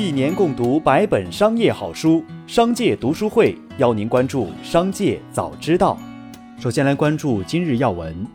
一年共读百本商业好书，商界读书会邀您关注商界早知道。首先来关注今日要闻，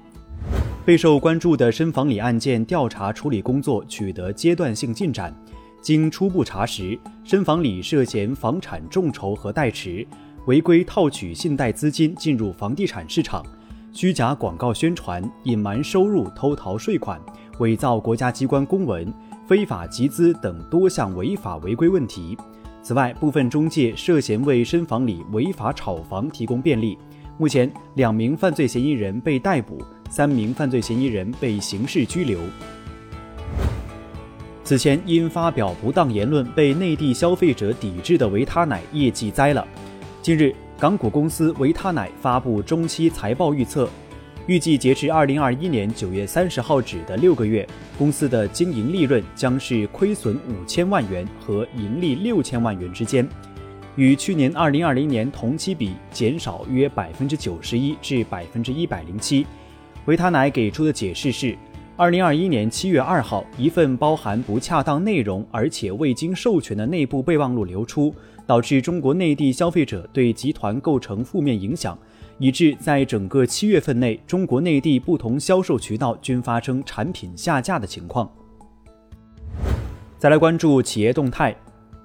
备受关注的深房里案件调查处理工作取得阶段性进展。经初步查实，深房里涉嫌房产众筹和代持，违规套取信贷资金进入房地产市场，虚假广告宣传、隐瞒收入、偷逃税款、伪造国家机关公文。非法集资等多项违法违规问题。此外，部分中介涉嫌为深房里违法炒房提供便利。目前，两名犯罪嫌疑人被逮捕，三名犯罪嫌疑人被刑事拘留。此前因发表不当言论被内地消费者抵制的维他奶业绩栽了。近日，港股公司维他奶发布中期财报预测。预计截至二零二一年九月三十号止的六个月，公司的经营利润将是亏损五千万元和盈利六千万元之间，与去年二零二零年同期比减少约百分之九十一至百分之一百零七。维他奶给出的解释是，二零二一年七月二号，一份包含不恰当内容而且未经授权的内部备忘录流出，导致中国内地消费者对集团构成负面影响。以致在整个七月份内，中国内地不同销售渠道均发生产品下架的情况。再来关注企业动态，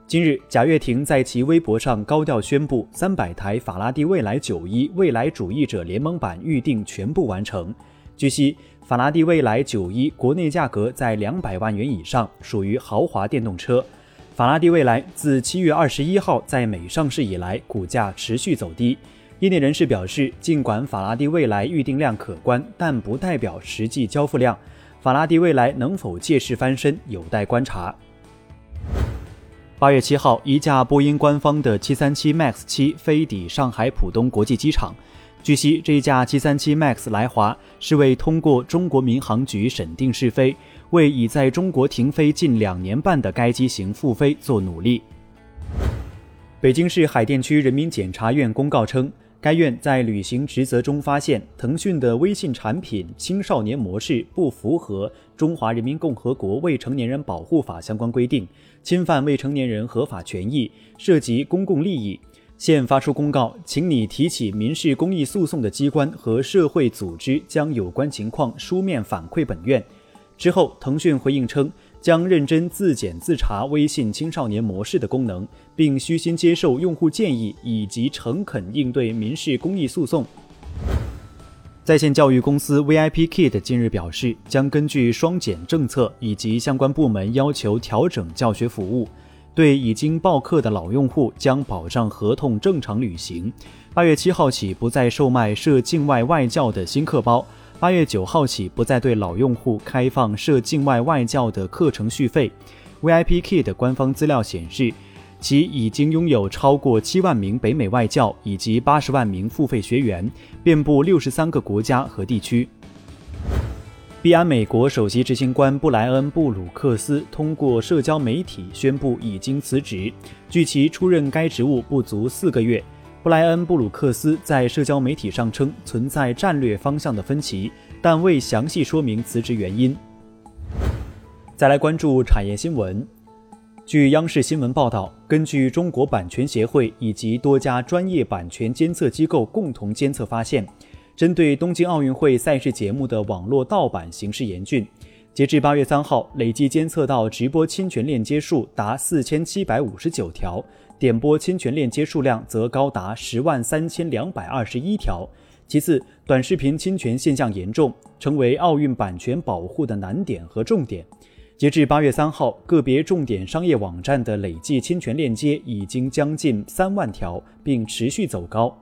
今日贾跃亭在其微博上高调宣布，三百台法拉第未来九一未来主义者联盟版预定全部完成。据悉，法拉第未来九一国内价格在两百万元以上，属于豪华电动车。法拉第未来自七月二十一号在美上市以来，股价持续走低。业内人士表示，尽管法拉第未来预订量可观，但不代表实际交付量。法拉第未来能否借势翻身，有待观察。八月七号，一架波音官方的737 MAX 七飞抵上海浦东国际机场。据悉，这一架737 MAX 来华是为通过中国民航局审定试飞，为已在中国停飞近两年半的该机型复飞做努力。北京市海淀区人民检察院公告称。该院在履行职责中发现，腾讯的微信产品青少年模式不符合《中华人民共和国未成年人保护法》相关规定，侵犯未成年人合法权益，涉及公共利益。现发出公告，请你提起民事公益诉讼的机关和社会组织将有关情况书面反馈本院。之后，腾讯回应称。将认真自检自查微信青少年模式的功能，并虚心接受用户建议，以及诚恳应对民事公益诉讼。在线教育公司 VIPKid 近日表示，将根据双减政策以及相关部门要求调整教学服务，对已经报课的老用户将保障合同正常履行。八月七号起，不再售卖涉境外外教的新课包。八月九号起，不再对老用户开放涉境外外教的课程续费。VIPKid 官方资料显示，其已经拥有超过七万名北美外教以及八十万名付费学员，遍布六十三个国家和地区。币安美国首席执行官布莱恩·布鲁克斯通过社交媒体宣布已经辞职，距其出任该职务不足四个月。布莱恩·布鲁克斯在社交媒体上称存在战略方向的分歧，但未详细说明辞职原因。再来关注产业新闻。据央视新闻报道，根据中国版权协会以及多家专业版权监测机构共同监测发现，针对东京奥运会赛事节目的网络盗版形势严峻。截至八月三号，累计监测到直播侵权链接数达四千七百五十九条。点播侵权链接数量则高达十万三千两百二十一条。其次，短视频侵权现象严重，成为奥运版权保护的难点和重点。截至八月三号，个别重点商业网站的累计侵权链接已经将近三万条，并持续走高。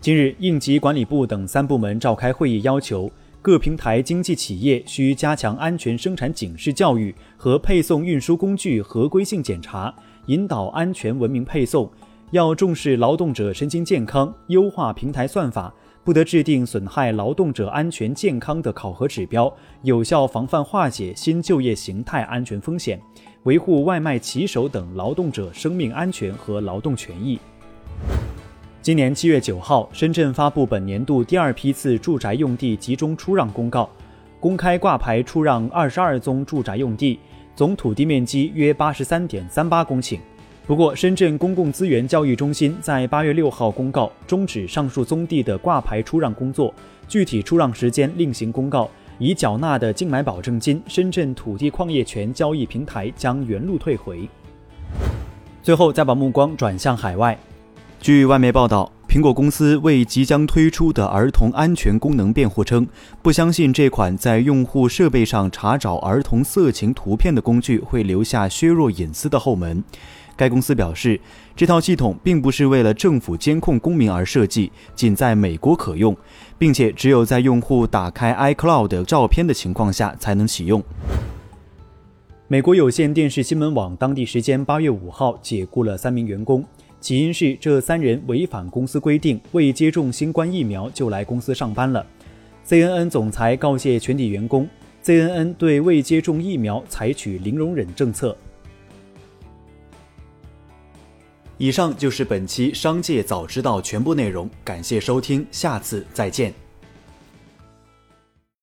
近日，应急管理部等三部门召开会议，要求各平台经济企业需加强安全生产警示教育和配送运输工具合规性检查。引导安全文明配送，要重视劳动者身心健康，优化平台算法，不得制定损害劳动者安全健康的考核指标，有效防范化解新就业形态安全风险，维护外卖骑手等劳动者生命安全和劳动权益。今年七月九号，深圳发布本年度第二批次住宅用地集中出让公告，公开挂牌出让二十二宗住宅用地。总土地面积约八十三点三八公顷。不过，深圳公共资源交易中心在八月六号公告终止上述宗地的挂牌出让工作，具体出让时间另行公告。已缴纳的竞买保证金，深圳土地矿业权交易平台将原路退回。最后，再把目光转向海外。据外媒报道，苹果公司为即将推出的儿童安全功能辩护称，不相信这款在用户设备上查找儿童色情图片的工具会留下削弱隐私的后门。该公司表示，这套系统并不是为了政府监控公民而设计，仅在美国可用，并且只有在用户打开 iCloud 照片的情况下才能启用。美国有线电视新闻网当地时间八月五号解雇了三名员工，起因是这三人违反公司规定，未接种新冠疫苗就来公司上班了。CNN 总裁告诫全体员工，CNN 对未接种疫苗采取零容忍政策。以上就是本期《商界早知道》全部内容，感谢收听，下次再见。